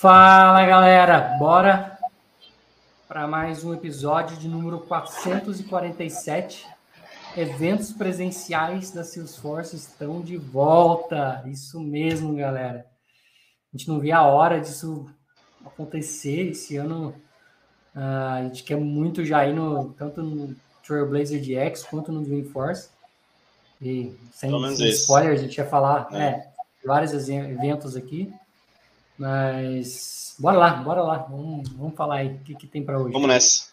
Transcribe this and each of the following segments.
Fala galera, bora para mais um episódio de número 447. Eventos presenciais da Salesforce estão de volta. Isso mesmo, galera. A gente não via a hora disso acontecer esse ano. Uh, a gente quer muito já ir no, tanto no Trailblazer DX quanto no Dreamforce. E sem, sem spoilers, a gente ia falar é. É, vários eventos aqui. Mas bora lá, bora lá. Vamos, vamos falar aí o que, que tem para hoje. Vamos nessa.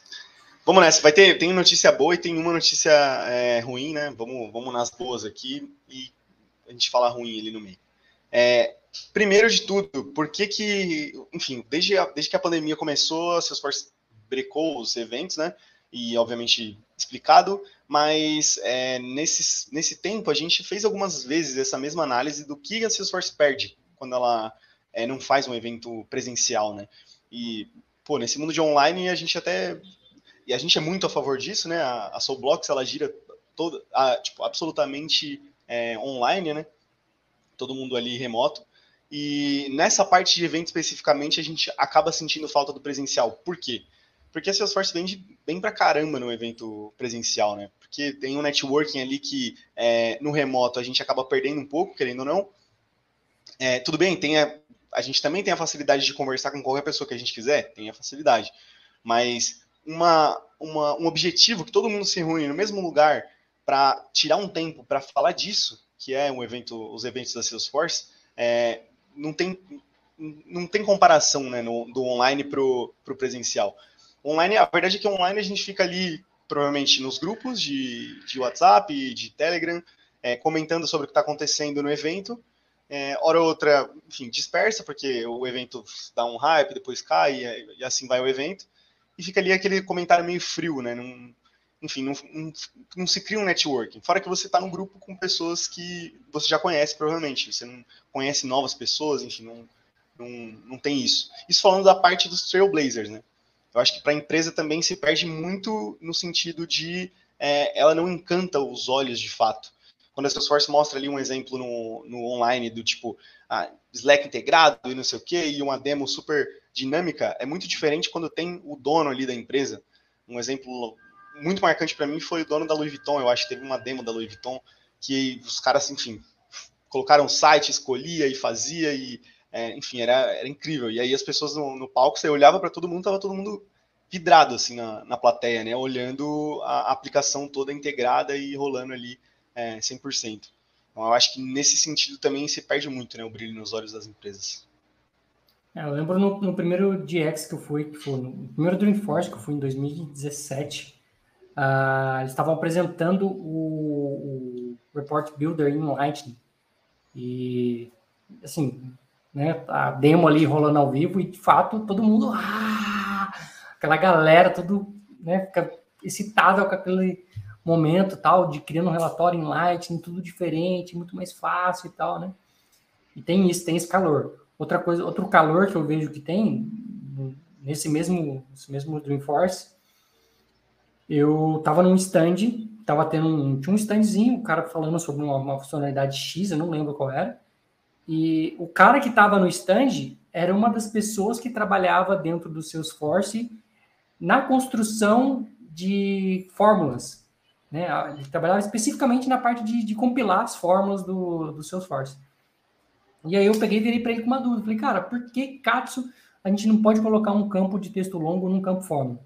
Vamos nessa. Vai ter tem notícia boa e tem uma notícia é, ruim, né? Vamos, vamos nas boas aqui e a gente fala ruim ali no meio. É, primeiro de tudo, por que que, enfim, desde, a, desde que a pandemia começou, a Salesforce brecou os eventos, né? E obviamente explicado, mas é, nesse, nesse tempo a gente fez algumas vezes essa mesma análise do que a Salesforce perde quando ela é, não faz um evento presencial, né? E, pô, nesse mundo de online a gente até. E a gente é muito a favor disso, né? A, a Soulblocks, ela gira toda, a, tipo, absolutamente é, online, né? Todo mundo ali remoto. E nessa parte de evento especificamente, a gente acaba sentindo falta do presencial. Por quê? Porque a Salesforce vende bem pra caramba no evento presencial, né? Porque tem um networking ali que é, no remoto a gente acaba perdendo um pouco, querendo ou não. É, tudo bem, tem a, a gente também tem a facilidade de conversar com qualquer pessoa que a gente quiser, tem a facilidade. Mas uma, uma, um objetivo que todo mundo se reúne no mesmo lugar para tirar um tempo para falar disso, que é um evento, os eventos da Salesforce, é, não tem não tem comparação né, no, do online para o presencial. Online, a verdade é que online a gente fica ali, provavelmente, nos grupos de, de WhatsApp, de Telegram, é, comentando sobre o que está acontecendo no evento, é, hora ou outra, enfim, dispersa, porque o evento dá um hype, depois cai, e, e assim vai o evento. E fica ali aquele comentário meio frio, né? Não, enfim, não, não, não, se cria um networking. Fora que você está num grupo com pessoas que você já conhece, provavelmente. Você não conhece novas pessoas, enfim, não, não, não tem isso. Isso falando da parte dos Trailblazers, né? Eu acho que para a empresa também se perde muito no sentido de é, ela não encanta os olhos de fato quando a Salesforce mostra ali um exemplo no, no online do tipo ah, Slack integrado e não sei o que, e uma demo super dinâmica, é muito diferente quando tem o dono ali da empresa. Um exemplo muito marcante para mim foi o dono da Louis Vuitton, eu acho que teve uma demo da Louis Vuitton que os caras, enfim, colocaram site, escolhia e fazia, e é, enfim, era, era incrível. E aí as pessoas no, no palco, você olhava para todo mundo, tava todo mundo vidrado assim na, na plateia, né? Olhando a aplicação toda integrada e rolando ali é, 100%. Então, eu acho que nesse sentido também se perde muito né, o brilho nos olhos das empresas. É, eu lembro no, no, primeiro DX que eu fui, que foi no primeiro Dreamforce que eu fui em 2017, uh, ah, eles estavam apresentando o, o, Report Builder em Lightning. E, assim, né, a demo ali rolando ao vivo e, de fato, todo mundo... Ah, aquela galera, tudo né, fica excitado com aquele momento tal de criando um relatório em Lightning, tudo diferente, muito mais fácil e tal, né? E tem isso, tem esse calor. Outra coisa, outro calor que eu vejo que tem nesse mesmo, nesse mesmo Dreamforce, eu tava num stand, tava tendo um, tinha um standzinho, o cara falando sobre uma, uma funcionalidade X, eu não lembro qual era. E o cara que estava no stand era uma das pessoas que trabalhava dentro do Salesforce na construção de fórmulas né? Ele trabalhava especificamente na parte de, de compilar as fórmulas do, do Salesforce. E aí eu peguei e virei para ele com uma dúvida. Falei, cara, por que Katsu a gente não pode colocar um campo de texto longo num campo fórmula?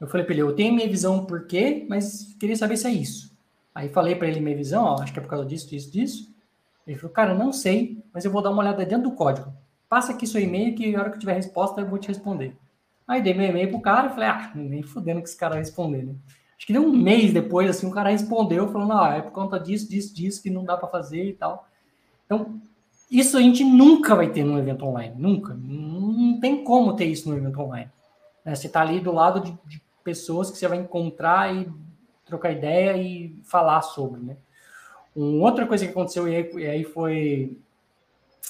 Eu falei para ele, eu tenho minha visão por quê, mas queria saber se é isso. Aí falei para ele minha visão, ó, acho que é por causa disso, disso, disso. Ele falou, cara, não sei, mas eu vou dar uma olhada dentro do código. Passa aqui seu e-mail que a hora que tiver resposta eu vou te responder. Aí dei meu e-mail pro cara e falei, ah, nem fudendo que esse cara vai responder, né? Acho que deu um mês depois, assim, o cara respondeu falando, ah, é por conta disso, disso, disso que não dá para fazer e tal. Então, isso a gente nunca vai ter num evento online, nunca. Não tem como ter isso no evento online. Né? Você está ali do lado de, de, pessoas que você vai encontrar e trocar ideia e falar sobre, né? Uma outra coisa que aconteceu e aí, e aí foi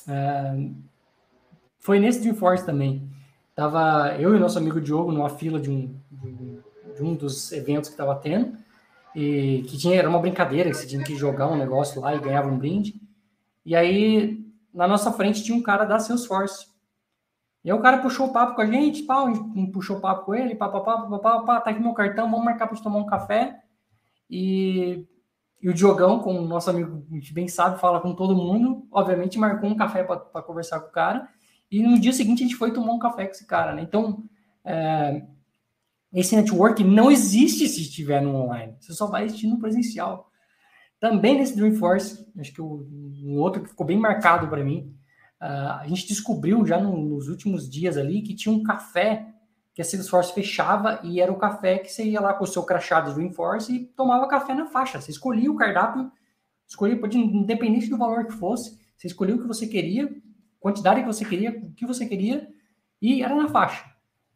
é, foi nesse Dreamforce também. Tava eu e nosso amigo Diogo numa fila de um, de um de um dos eventos que estava tendo, e que tinha, era uma brincadeira, que você tinha que jogar um negócio lá e ganhava um brinde. E aí, na nossa frente, tinha um cara da Salesforce. E aí o cara puxou o papo com a gente, pá, a gente puxou papo com ele, pá, pá, pá, pá, tá aqui meu cartão, vamos marcar para tomar um café. E, e o Diogão, como nosso amigo, a gente bem sabe, fala com todo mundo, obviamente marcou um café para conversar com o cara. E no dia seguinte a gente foi tomar um café com esse cara, né? Então, é, esse network não existe se estiver no online. Você só vai existir no presencial. Também nesse Dreamforce, acho que um outro que ficou bem marcado para mim, uh, a gente descobriu já no, nos últimos dias ali que tinha um café que a Salesforce fechava e era o café que você ia lá com o seu crachá do Dreamforce e tomava café na faixa. Você escolhia o cardápio, escolhia, independente do valor que fosse, você escolhia o que você queria, quantidade que você queria, o que você queria, e era na faixa.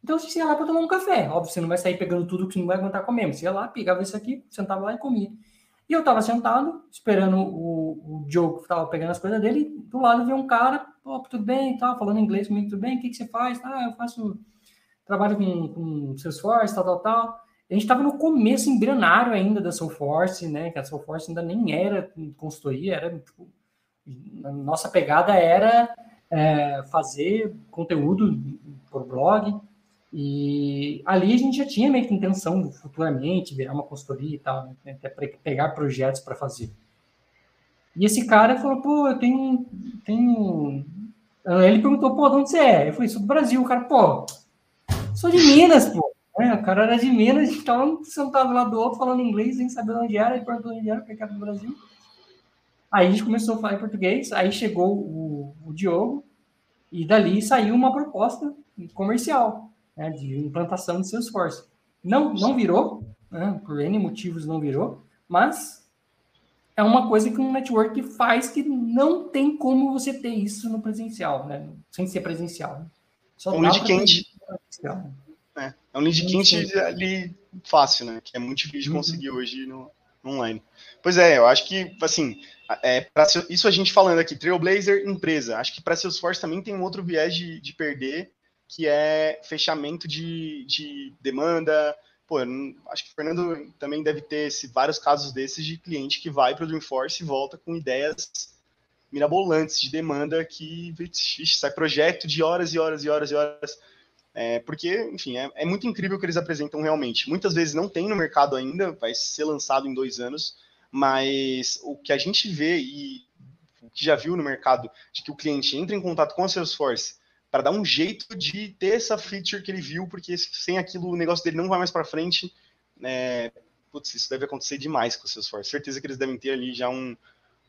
Então você ia lá para tomar um café. Óbvio, você não vai sair pegando tudo que você não vai aguentar comer. Você ia lá, pegava isso aqui, sentava lá e comia. E eu estava sentado, esperando o, o Joe que estava pegando as coisas dele. Do lado veio um cara, oh, tudo bem, tá, falando inglês comigo, tudo bem, o que, que você faz? Ah, eu faço trabalho com, com Salesforce, tal, tal, tal. A gente estava no começo embrionário ainda da Salesforce, né? Que a Salesforce ainda nem era consultoria, era tipo, a nossa pegada era é, fazer conteúdo por blog, e ali a gente já tinha meio que intenção futuramente virar uma consultoria e tal, né? até pegar projetos para fazer. E esse cara falou, pô, eu tenho, tenho... Ele perguntou, pô, de onde você é? Eu falei, sou do Brasil. O cara, pô, sou de Minas, pô. É, o cara era de Minas, estava sentado lá do outro falando inglês, sem saber onde era, ele perguntou onde era, porque era do Brasil. Aí a gente começou a falar em português, aí chegou o, o Diogo, e dali saiu uma proposta comercial né, de implantação de Salesforce. Não, não virou, né, por N motivos não virou, mas é uma coisa que um network faz que não tem como você ter isso no presencial, né, sem ser presencial. Só é um lead quente. É, é um lead quente ali fácil, né? Que é muito difícil de uhum. conseguir uhum. hoje no, no, online. Pois é, eu acho que, assim, é, pra, isso a gente falando aqui, Trailblazer, empresa. Acho que para Salesforce também tem um outro viés de, de perder, que é fechamento de, de demanda. Pô, acho que o Fernando também deve ter esse, vários casos desses de cliente que vai para o Dreamforce e volta com ideias mirabolantes de demanda que ixi, sai projeto de horas e horas e horas e horas. É, porque, enfim, é, é, muito incrível o que eles apresentam realmente. Muitas vezes não tem no mercado ainda, vai ser lançado em dois anos, mas o que a gente vê e o que já viu no mercado de que o cliente entra em contato com a Salesforce para dar um jeito de ter essa feature que ele viu, porque sem aquilo o negócio dele não vai mais para frente. É, putz, isso deve acontecer demais com o Salesforce. Certeza que eles devem ter ali já um,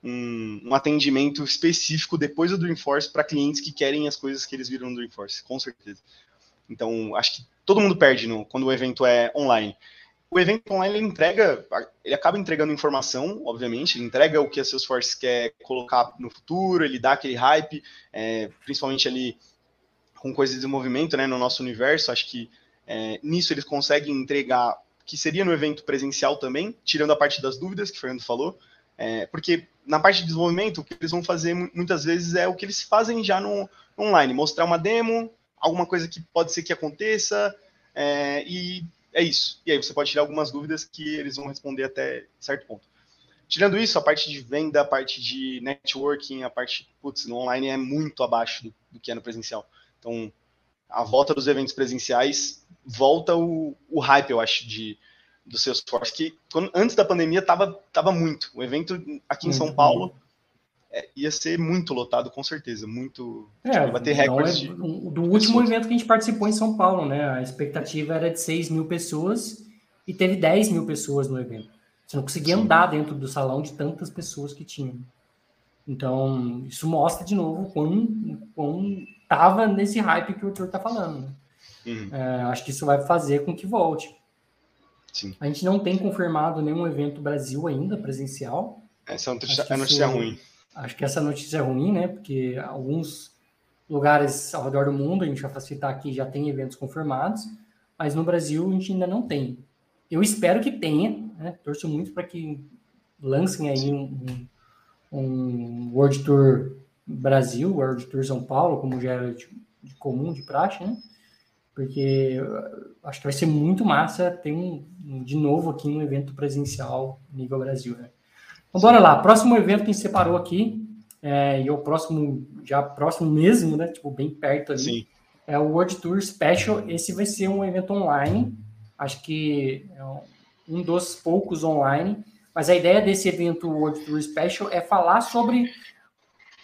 um, um atendimento específico depois do Dreamforce para clientes que querem as coisas que eles viram no Dreamforce, com certeza. Então, acho que todo mundo perde no, quando o evento é online. O evento online ele entrega, ele acaba entregando informação, obviamente, ele entrega o que a Salesforce quer colocar no futuro, ele dá aquele hype, é, principalmente ali com coisas de desenvolvimento né, no nosso universo, acho que é, nisso eles conseguem entregar, que seria no evento presencial também, tirando a parte das dúvidas que o Fernando falou, é, porque na parte de desenvolvimento, o que eles vão fazer muitas vezes é o que eles fazem já no, no online, mostrar uma demo, alguma coisa que pode ser que aconteça, é, e é isso. E aí você pode tirar algumas dúvidas que eles vão responder até certo ponto. Tirando isso, a parte de venda, a parte de networking, a parte, putz, no online é muito abaixo do, do que é no presencial. Então, a volta dos eventos presenciais volta o, o hype, eu acho, de, do Salesforce, que quando, antes da pandemia tava, tava muito. O evento aqui em São Paulo é, ia ser muito lotado, com certeza. Muito. É, tipo, bater recordes. É, do último pessoas. evento que a gente participou em São Paulo, né? A expectativa era de 6 mil pessoas e teve 10 mil pessoas no evento. Você não conseguia Sim. andar dentro do salão de tantas pessoas que tinham. Então, isso mostra de novo quão, quão tava nesse hype que o Arthur tá falando. Né? Uhum. É, acho que isso vai fazer com que volte. Sim. A gente não tem confirmado nenhum evento Brasil ainda, presencial. Essa é notícia, é notícia isso, ruim. Acho que essa notícia é ruim, né? Porque alguns lugares ao redor do mundo, a gente vai facilitar aqui, já tem eventos confirmados, mas no Brasil a gente ainda não tem. Eu espero que tenha, né? Torço muito para que lancem aí um, um, um World Tour Brasil, World Tour São Paulo, como já era de, de comum, de praxe, né? Porque acho que vai ser muito massa ter um, de novo aqui um evento presencial nível Brasil, né? Então, bora lá. Próximo evento que a gente separou aqui, é, e é o próximo, já próximo mesmo, né? Tipo, bem perto ali. Sim. é o World Tour Special. Esse vai ser um evento online, acho que é um dos poucos online. Mas a ideia desse evento World Tour Special é falar sobre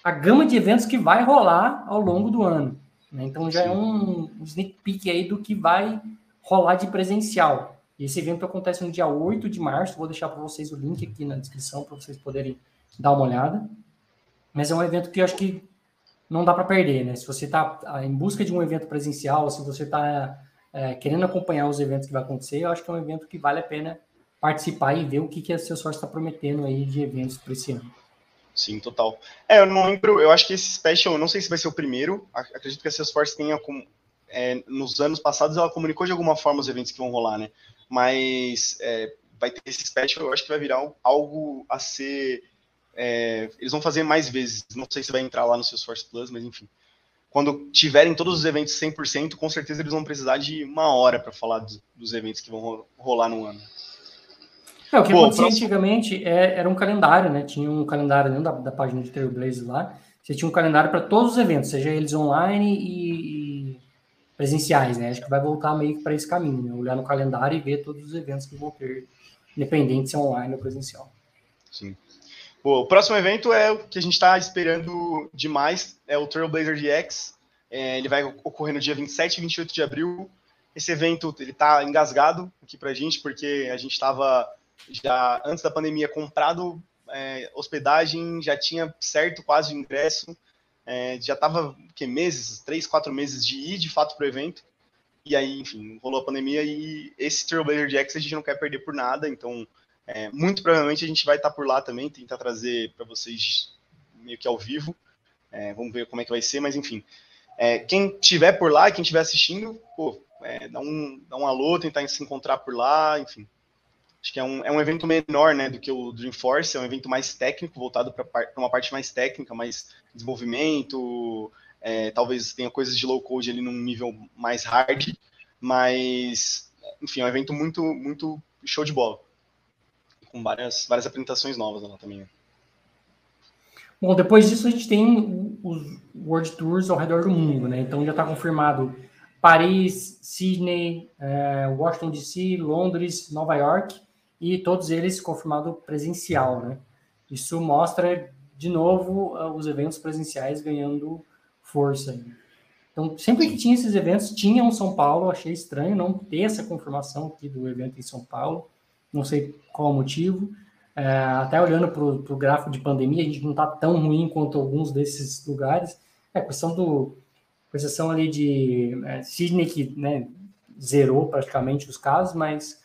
a gama de eventos que vai rolar ao longo do ano. Né? Então já é Sim. é um, um sneak peek aí do que vai rolar de presencial. E esse evento acontece no dia 8 de março. Vou deixar para vocês o link aqui na descrição para vocês poderem dar uma olhada. Mas é um evento que eu acho que não dá para perder, né? Se você está ah, em busca de um evento presencial, se você está é, querendo acompanhar os eventos que vai acontecer, eu acho que é um evento que vale a pena participar e ver o que, que a Salesforce está prometendo aí de eventos para esse ano. Sim, total. É, eu não lembro, eu acho que esse special, não sei se vai ser o primeiro, acredito que a Salesforce tenha, com, é, nos anos passados, ela comunicou de alguma forma os eventos que vão rolar, né? Mas é, vai ter esse special, eu acho que vai virar algo a ser é, eles vão fazer mais vezes. Não sei se vai entrar lá no Salesforce Plus, mas enfim. Quando tiverem todos os eventos 100%, com certeza eles vão precisar de uma hora para falar dos, dos, eventos que vão rolar no ano. É, o que Pô, acontecia próximo... antigamente é, era um calendário, né? Tinha um calendário dentro da, da página de Trailblazer lá. Você tinha um calendário para todos os eventos, seja eles online e, e presenciais, né? Acho que vai voltar meio que para esse caminho, né? Olhar no calendário e ver todos os eventos que vão ter, independente se é online ou presencial. Sim. Bom, o próximo evento é o que a gente está esperando demais, é o Trailblazer DX. É, ele vai ocorrer no dia 27 e 28 de abril. Esse evento ele está engasgado aqui para a gente, porque a gente estava já antes da pandemia comprado é, hospedagem, já tinha certo quase o ingresso, é, já estava que meses, três, quatro meses de ir de fato para o evento. E aí, enfim, rolou a pandemia e esse Trailblazer DX a gente não quer perder por nada, então é, muito provavelmente a gente vai estar por lá também, tentar trazer para vocês meio que ao vivo. É, vamos ver como é que vai ser, mas enfim. É, quem estiver por lá, quem estiver assistindo, pô, é, dá, um, dá um alô, tentar se encontrar por lá, enfim. Acho que é um, é um evento menor né, do que o Dreamforce, é um evento mais técnico, voltado para uma parte mais técnica, mais desenvolvimento, é, talvez tenha coisas de low code ali num nível mais hard, mas, enfim, é um evento muito, muito show de bola com várias, várias apresentações novas lá também. Bom, depois disso a gente tem os World Tours ao redor do mundo, né? Então já está confirmado Paris, Sydney, é, Washington DC, Londres, Nova York e todos eles confirmado presencial, né? Isso mostra de novo uh, os eventos presenciais ganhando força. Então, sempre que tinha esses eventos, tinha um São Paulo. Achei estranho não ter essa confirmação aqui do evento em São Paulo não sei qual o motivo. É, até olhando para o gráfico de pandemia, a gente não está tão ruim quanto alguns desses lugares. É questão do, com exceção ali de é, Sydney, que né, zerou praticamente os casos, mas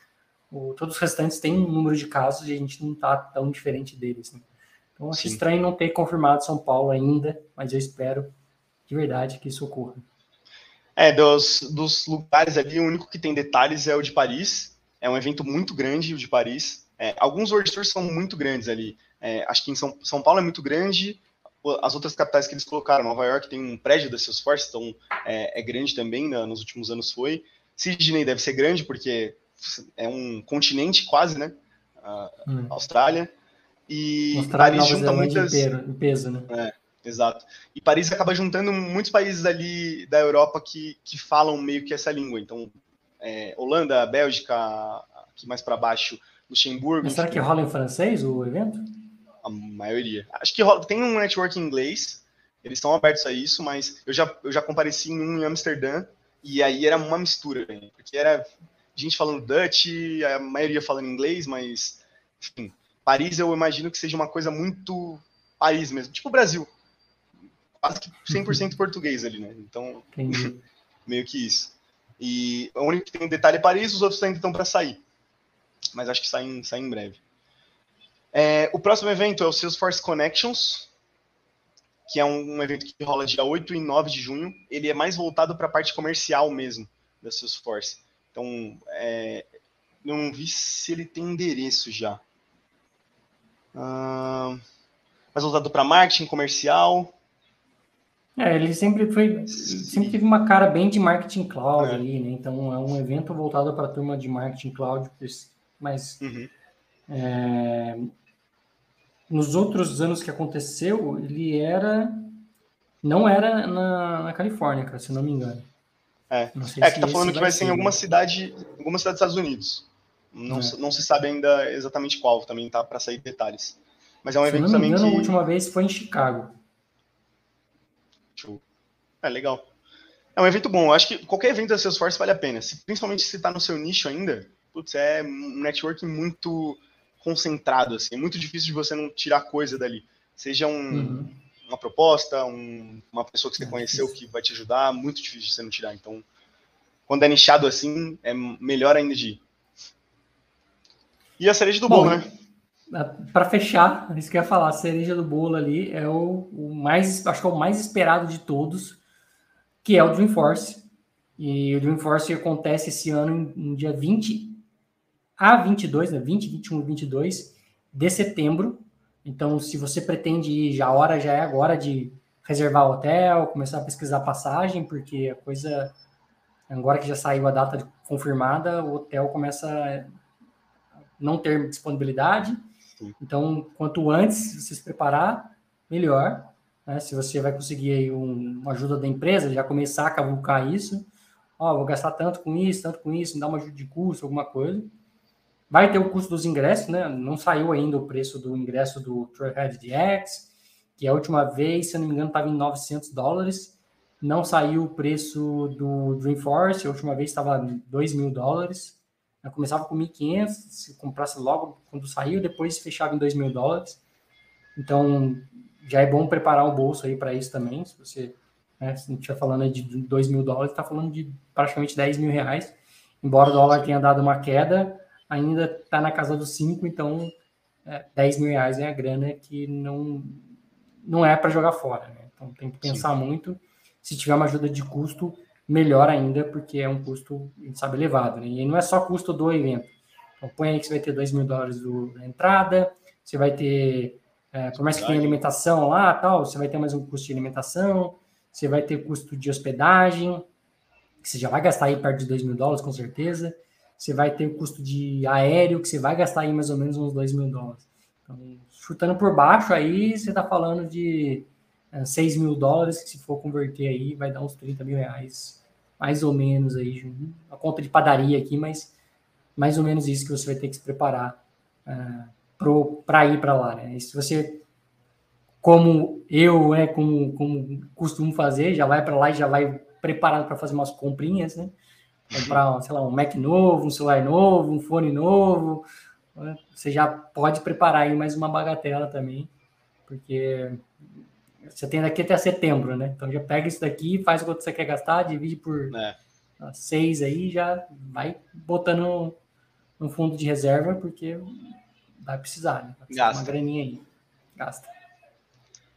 o, todos os restantes têm um número de casos e a gente não está tão diferente deles. Né? Então, acho Sim. estranho não ter confirmado São Paulo ainda, mas eu espero de verdade que isso ocorra. É, dos, dos lugares ali, o único que tem detalhes é o de Paris, é um evento muito grande, o de Paris. É, alguns World Tours são muito grandes ali. É, acho que em São, São Paulo é muito grande. As outras capitais que eles colocaram, Nova York tem um prédio da Salesforce, então é, é grande também, né, nos últimos anos foi. Sydney deve ser grande, porque é um continente quase, né? A hum. Austrália. E Austrália, Paris junta muitas. Em peso, né? É, exato. E Paris acaba juntando muitos países ali da Europa que, que falam meio que essa língua. Então, é, Holanda, Bélgica, aqui mais para baixo, Luxemburgo. Mas será que rola em francês o evento? A maioria. Acho que rola, tem um network em inglês, eles estão abertos a isso, mas eu já, eu já compareci em um em Amsterdã e aí era uma mistura, porque era gente falando Dutch, a maioria falando inglês, mas enfim, Paris eu imagino que seja uma coisa muito Paris mesmo, tipo o Brasil. Quase que 100% português ali, né? Então, meio que isso. E o único que tem detalhe é Paris, os outros ainda estão para sair. Mas acho que saem, saem em breve. É, o próximo evento é o Salesforce Connections, que é um, um, evento que rola dia 8 e 9 de junho. Ele é mais voltado para a parte comercial mesmo da Salesforce. Então, é, não vi se ele tem endereço já. Mais voltado para marketing comercial. É, ele sempre foi, sempre teve uma cara bem de marketing cloud é. ali, né? Então é um evento voltado para a turma de marketing cloud, mas uhum. é, nos outros anos que aconteceu, ele era não era na, na Califórnia, cara, se não me engano. É, é que tá falando que vai ser em alguma cidade, alguma cidade dos Estados Unidos. Não, é. não se sabe ainda exatamente qual, também tá para sair detalhes. Mas é um se evento também engano, que... a última vez foi em Chicago. É legal. É um evento bom. Eu acho que qualquer evento da Salesforce vale a pena. Se, principalmente se está no seu nicho ainda, putz, é um networking muito concentrado, assim. É muito difícil de você não tirar coisa dali. Seja um, uhum. Uma proposta, um, uma pessoa que você é conheceu que vai te ajudar, muito difícil de você não tirar. Então, quando é nichado assim, é melhor ainda de ir. E a cereja do bom, bolo, né? Para fechar, isso que eu ia falar, a cereja do bolo ali é o, o, mais, acho que é o mais esperado de todos, que é o Dreamforce. E o Dreamforce acontece esse ano no dia 20 a 22, né, 20, 21 e 22 de setembro. Então, se você pretende ir, já a hora já é agora de reservar o hotel, começar a pesquisar passagem, porque a coisa, agora que já saiu a data confirmada, o hotel começa a não ter disponibilidade. Então, quanto antes você se preparar, melhor. Né? Se você vai conseguir aí um, uma ajuda da empresa, já começar a cavucar isso. Ó, vou gastar tanto com isso, tanto com isso, me dá uma ajuda de custo, alguma coisa. Vai ter o custo dos ingressos, né? Não saiu ainda o preço do ingresso do Trailhead DX, que a última vez, se eu não me engano, estava em 900 dólares. Não saiu o preço do Dreamforce, a última vez estava 2 mil dólares. Eu começava com 1.500, se comprasse logo quando saiu, depois fechava em 2 mil dólares. Então, já é bom preparar o bolso aí para isso também. Se você né, se estiver falando aí de 2 mil dólares, está falando de praticamente 10 mil reais. Embora o dólar tenha dado uma queda, ainda está na casa dos 5, então é, 10 mil reais é a grana que não, não é para jogar fora. Né? Então tem que pensar Sim. muito. Se tiver uma ajuda de custo, melhor ainda, porque é um custo, a gente sabe, elevado. Né? E não é só custo do evento. Então, põe aí que você vai ter 2 mil dólares do, da entrada, você vai ter, é, por mais que tenha alimentação lá, tal, você vai ter mais um custo de alimentação, você vai ter custo de hospedagem, que você já vai gastar aí perto de 2 mil dólares, com certeza. Você vai ter o custo de aéreo, que você vai gastar aí mais ou menos uns 2 mil dólares. Então, chutando por baixo aí, você está falando de 6 mil dólares, que se for converter aí, vai dar uns 30 mil reais, mais ou menos aí, a conta de padaria aqui, mas mais ou menos isso que você vai ter que se preparar uh, para ir para lá, né? E se você, como eu, né, como, como costumo fazer, já vai para lá e já vai preparado para fazer umas comprinhas, né? Comprar, sei lá, um Mac novo, um celular novo, um fone novo, né? você já pode preparar aí mais uma bagatela também, porque você tem daqui até setembro, né? Então já pega isso daqui, faz o que você quer gastar, divide por é. seis aí, já vai botando no fundo de reserva, porque vai precisar, né? Vai precisar Gasta. Uma graninha aí. Gasta.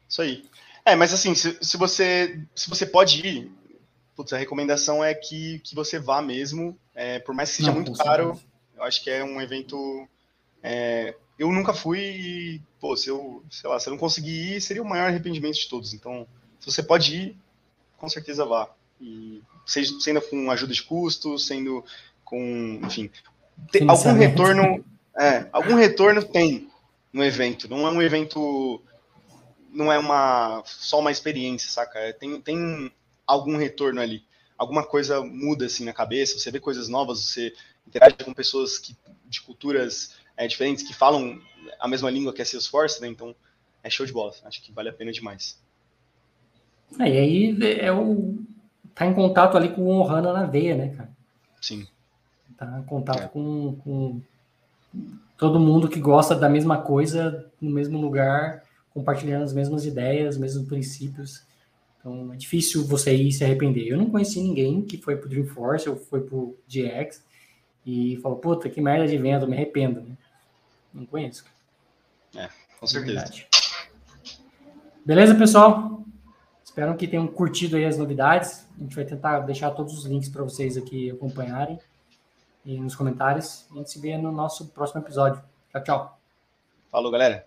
Isso aí. É, mas assim, se, se, você, se você pode ir, putz, a recomendação é que, que você vá mesmo, é, por mais que seja Não, muito caro, eu acho que é um evento é, eu nunca fui e, pô, se eu, sei lá, se eu não conseguir ir, seria o maior arrependimento de todos. Então, se você pode ir, com certeza vá. E seja, sendo com ajuda de custo, sendo com, enfim, tem, algum retorno, é, algum retorno tem no evento. Não é um evento, não é uma só uma experiência, saca? É, tem, tem algum retorno ali. Alguma coisa muda assim na cabeça, você vê coisas novas, você interage com pessoas que, de culturas é, diferentes que falam a mesma língua que é Salesforce, né? Então é show de bola. Acho que vale a pena demais. É, e aí é o tá em contato ali com o Ohana na veia, né, cara? Sim. Tá em contato é. com, com todo mundo que gosta da mesma coisa no mesmo lugar, compartilhando as mesmas ideias, os mesmos princípios. Então é difícil você ir se arrepender. Eu não conheci ninguém que foi pro Dreamforce ou foi pro GX e falou, puta, que merda de venda, me arrependo. Né? Não conheço. É, com certeza. Beleza, pessoal? Espero que tenham curtido aí as novidades. A gente vai tentar deixar todos os links para vocês aqui acompanharem e nos comentários. A gente se vê no nosso próximo episódio. Tchau, tchau. Falou, galera.